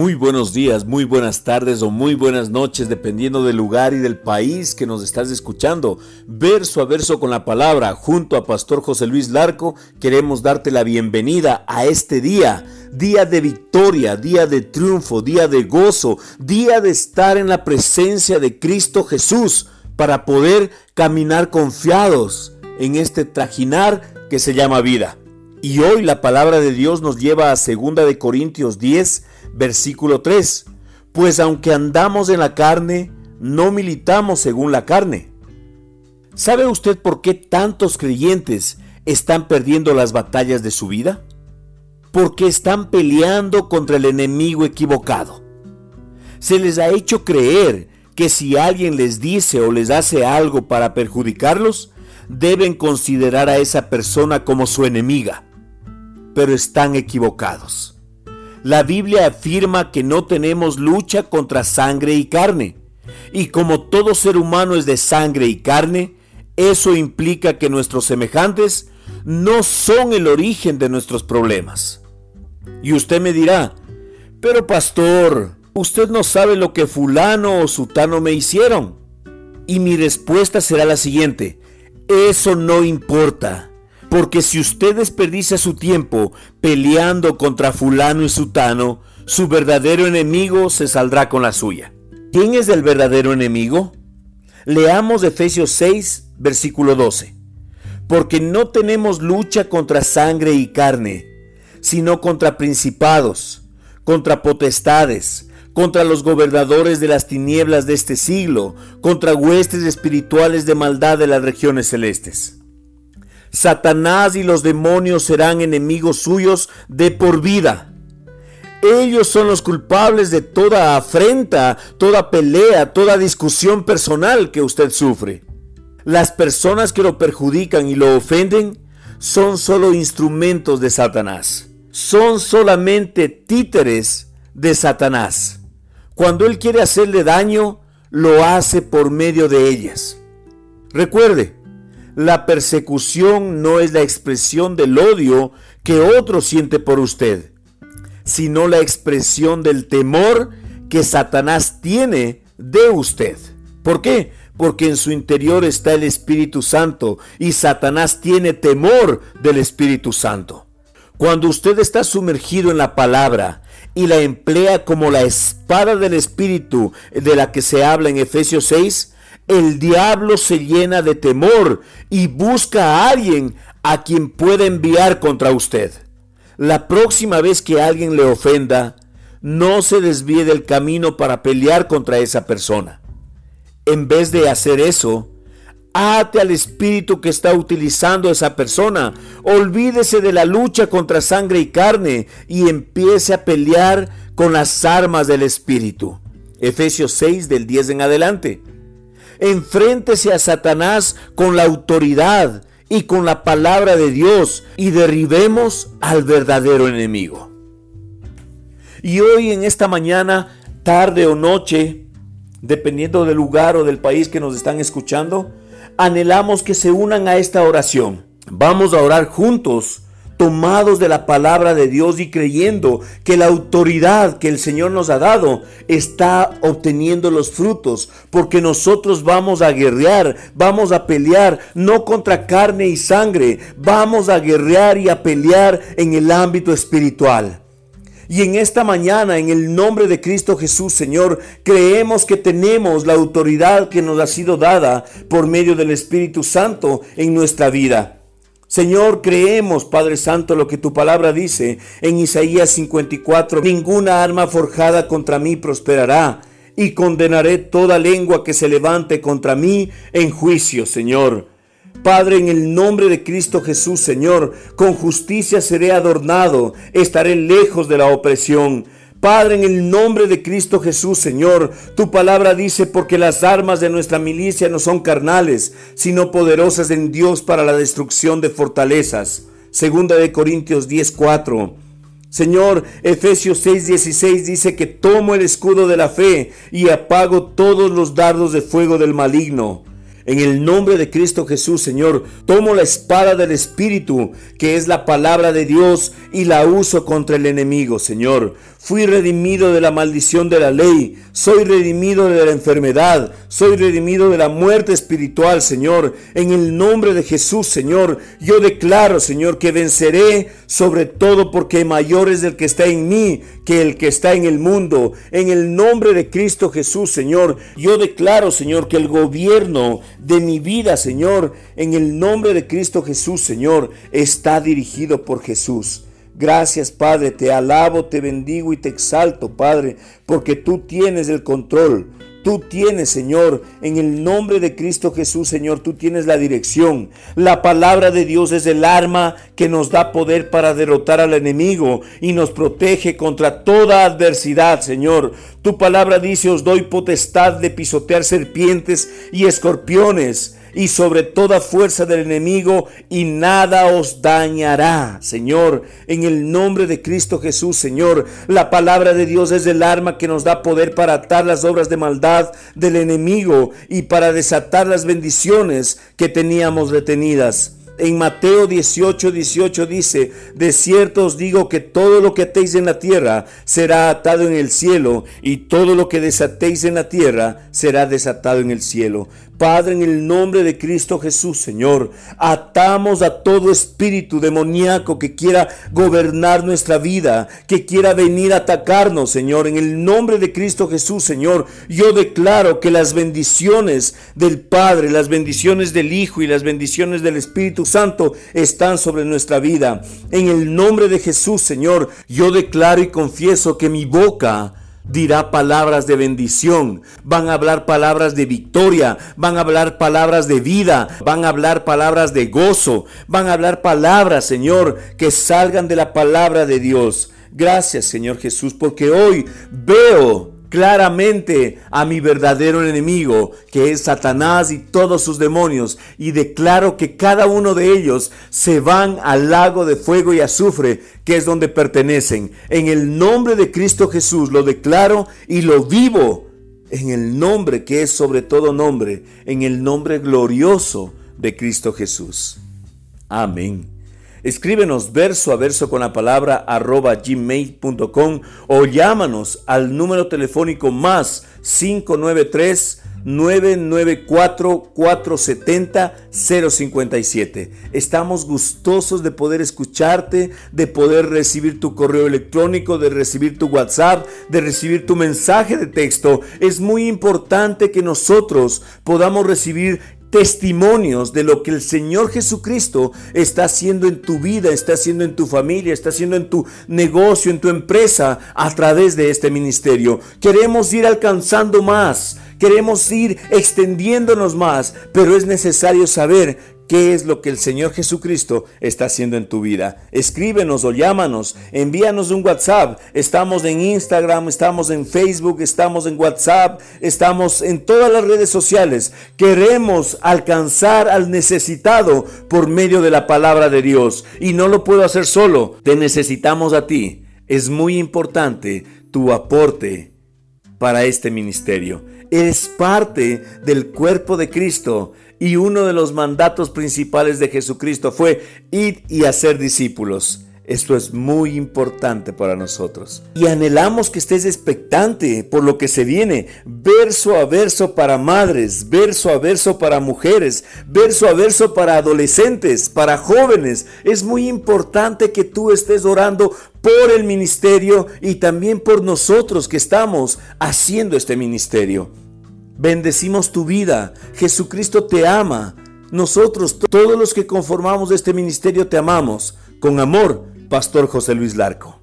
Muy buenos días, muy buenas tardes o muy buenas noches, dependiendo del lugar y del país que nos estás escuchando. Verso a verso con la palabra, junto a Pastor José Luis Larco, queremos darte la bienvenida a este día, día de victoria, día de triunfo, día de gozo, día de estar en la presencia de Cristo Jesús para poder caminar confiados en este trajinar que se llama vida. Y hoy la palabra de Dios nos lleva a 2 de Corintios 10, versículo 3. Pues aunque andamos en la carne, no militamos según la carne. ¿Sabe usted por qué tantos creyentes están perdiendo las batallas de su vida? Porque están peleando contra el enemigo equivocado. Se les ha hecho creer que si alguien les dice o les hace algo para perjudicarlos, deben considerar a esa persona como su enemiga. Pero están equivocados. La Biblia afirma que no tenemos lucha contra sangre y carne. Y como todo ser humano es de sangre y carne, eso implica que nuestros semejantes no son el origen de nuestros problemas. Y usted me dirá, pero pastor, usted no sabe lo que fulano o sutano me hicieron. Y mi respuesta será la siguiente, eso no importa. Porque si usted desperdicia su tiempo peleando contra fulano y sutano, su verdadero enemigo se saldrá con la suya. ¿Quién es el verdadero enemigo? Leamos Efesios 6, versículo 12. Porque no tenemos lucha contra sangre y carne, sino contra principados, contra potestades, contra los gobernadores de las tinieblas de este siglo, contra huestes espirituales de maldad de las regiones celestes. Satanás y los demonios serán enemigos suyos de por vida. Ellos son los culpables de toda afrenta, toda pelea, toda discusión personal que usted sufre. Las personas que lo perjudican y lo ofenden son solo instrumentos de Satanás. Son solamente títeres de Satanás. Cuando él quiere hacerle daño, lo hace por medio de ellas. Recuerde, la persecución no es la expresión del odio que otro siente por usted, sino la expresión del temor que Satanás tiene de usted. ¿Por qué? Porque en su interior está el Espíritu Santo y Satanás tiene temor del Espíritu Santo. Cuando usted está sumergido en la palabra y la emplea como la espada del Espíritu de la que se habla en Efesios 6, el diablo se llena de temor y busca a alguien a quien pueda enviar contra usted. La próxima vez que alguien le ofenda, no se desvíe del camino para pelear contra esa persona. En vez de hacer eso, ate al espíritu que está utilizando esa persona. Olvídese de la lucha contra sangre y carne y empiece a pelear con las armas del espíritu. Efesios 6 del 10 en adelante. Enfréntese a Satanás con la autoridad y con la palabra de Dios y derribemos al verdadero enemigo. Y hoy en esta mañana, tarde o noche, dependiendo del lugar o del país que nos están escuchando, anhelamos que se unan a esta oración. Vamos a orar juntos tomados de la palabra de Dios y creyendo que la autoridad que el Señor nos ha dado está obteniendo los frutos, porque nosotros vamos a guerrear, vamos a pelear no contra carne y sangre, vamos a guerrear y a pelear en el ámbito espiritual. Y en esta mañana, en el nombre de Cristo Jesús, Señor, creemos que tenemos la autoridad que nos ha sido dada por medio del Espíritu Santo en nuestra vida. Señor, creemos, Padre Santo, lo que tu palabra dice en Isaías 54. Ninguna arma forjada contra mí prosperará y condenaré toda lengua que se levante contra mí en juicio, Señor. Padre, en el nombre de Cristo Jesús, Señor, con justicia seré adornado, estaré lejos de la opresión. Padre, en el nombre de Cristo Jesús, Señor, tu palabra dice, porque las armas de nuestra milicia no son carnales, sino poderosas en Dios para la destrucción de fortalezas. Segunda de Corintios 10:4. Señor, Efesios 6:16 dice que tomo el escudo de la fe y apago todos los dardos de fuego del maligno. En el nombre de Cristo Jesús, Señor, tomo la espada del Espíritu, que es la palabra de Dios, y la uso contra el enemigo, Señor. Fui redimido de la maldición de la ley. Soy redimido de la enfermedad. Soy redimido de la muerte espiritual, Señor. En el nombre de Jesús, Señor, yo declaro, Señor, que venceré sobre todo porque mayor es el que está en mí que el que está en el mundo. En el nombre de Cristo Jesús, Señor, yo declaro, Señor, que el gobierno de mi vida, Señor, en el nombre de Cristo Jesús, Señor, está dirigido por Jesús. Gracias, Padre, te alabo, te bendigo y te exalto, Padre, porque tú tienes el control. Tú tienes, Señor, en el nombre de Cristo Jesús, Señor, tú tienes la dirección. La palabra de Dios es el arma que nos da poder para derrotar al enemigo y nos protege contra toda adversidad, Señor. Tu palabra dice, os doy potestad de pisotear serpientes y escorpiones y sobre toda fuerza del enemigo y nada os dañará, Señor, en el nombre de Cristo Jesús, Señor. La palabra de Dios es el arma que nos da poder para atar las obras de maldad del enemigo y para desatar las bendiciones que teníamos retenidas. En Mateo 18, 18 dice, de cierto os digo que todo lo que atéis en la tierra será atado en el cielo, y todo lo que desatéis en la tierra será desatado en el cielo. Padre, en el nombre de Cristo Jesús, Señor, atamos a todo espíritu demoníaco que quiera gobernar nuestra vida, que quiera venir a atacarnos, Señor. En el nombre de Cristo Jesús, Señor, yo declaro que las bendiciones del Padre, las bendiciones del Hijo y las bendiciones del Espíritu Santo están sobre nuestra vida. En el nombre de Jesús, Señor, yo declaro y confieso que mi boca dirá palabras de bendición, van a hablar palabras de victoria, van a hablar palabras de vida, van a hablar palabras de gozo, van a hablar palabras, Señor, que salgan de la palabra de Dios. Gracias, Señor Jesús, porque hoy veo claramente a mi verdadero enemigo, que es Satanás y todos sus demonios, y declaro que cada uno de ellos se van al lago de fuego y azufre, que es donde pertenecen. En el nombre de Cristo Jesús lo declaro y lo vivo, en el nombre que es sobre todo nombre, en el nombre glorioso de Cristo Jesús. Amén. Escríbenos verso a verso con la palabra arroba gmail.com o llámanos al número telefónico más 593 994 470 057. Estamos gustosos de poder escucharte, de poder recibir tu correo electrónico, de recibir tu WhatsApp, de recibir tu mensaje de texto. Es muy importante que nosotros podamos recibir testimonios de lo que el Señor Jesucristo está haciendo en tu vida, está haciendo en tu familia, está haciendo en tu negocio, en tu empresa a través de este ministerio. Queremos ir alcanzando más, queremos ir extendiéndonos más, pero es necesario saber qué es lo que el Señor Jesucristo está haciendo en tu vida. Escríbenos o llámanos, envíanos un WhatsApp. Estamos en Instagram, estamos en Facebook, estamos en WhatsApp, estamos en todas las redes sociales. Queremos alcanzar al necesitado por medio de la palabra de Dios. Y no lo puedo hacer solo, te necesitamos a ti. Es muy importante tu aporte para este ministerio. Eres parte del cuerpo de Cristo y uno de los mandatos principales de Jesucristo fue ir y hacer discípulos. Esto es muy importante para nosotros. Y anhelamos que estés expectante por lo que se viene, verso a verso para madres, verso a verso para mujeres, verso a verso para adolescentes, para jóvenes. Es muy importante que tú estés orando por el ministerio y también por nosotros que estamos haciendo este ministerio. Bendecimos tu vida. Jesucristo te ama. Nosotros, todos los que conformamos este ministerio, te amamos. Con amor, Pastor José Luis Larco.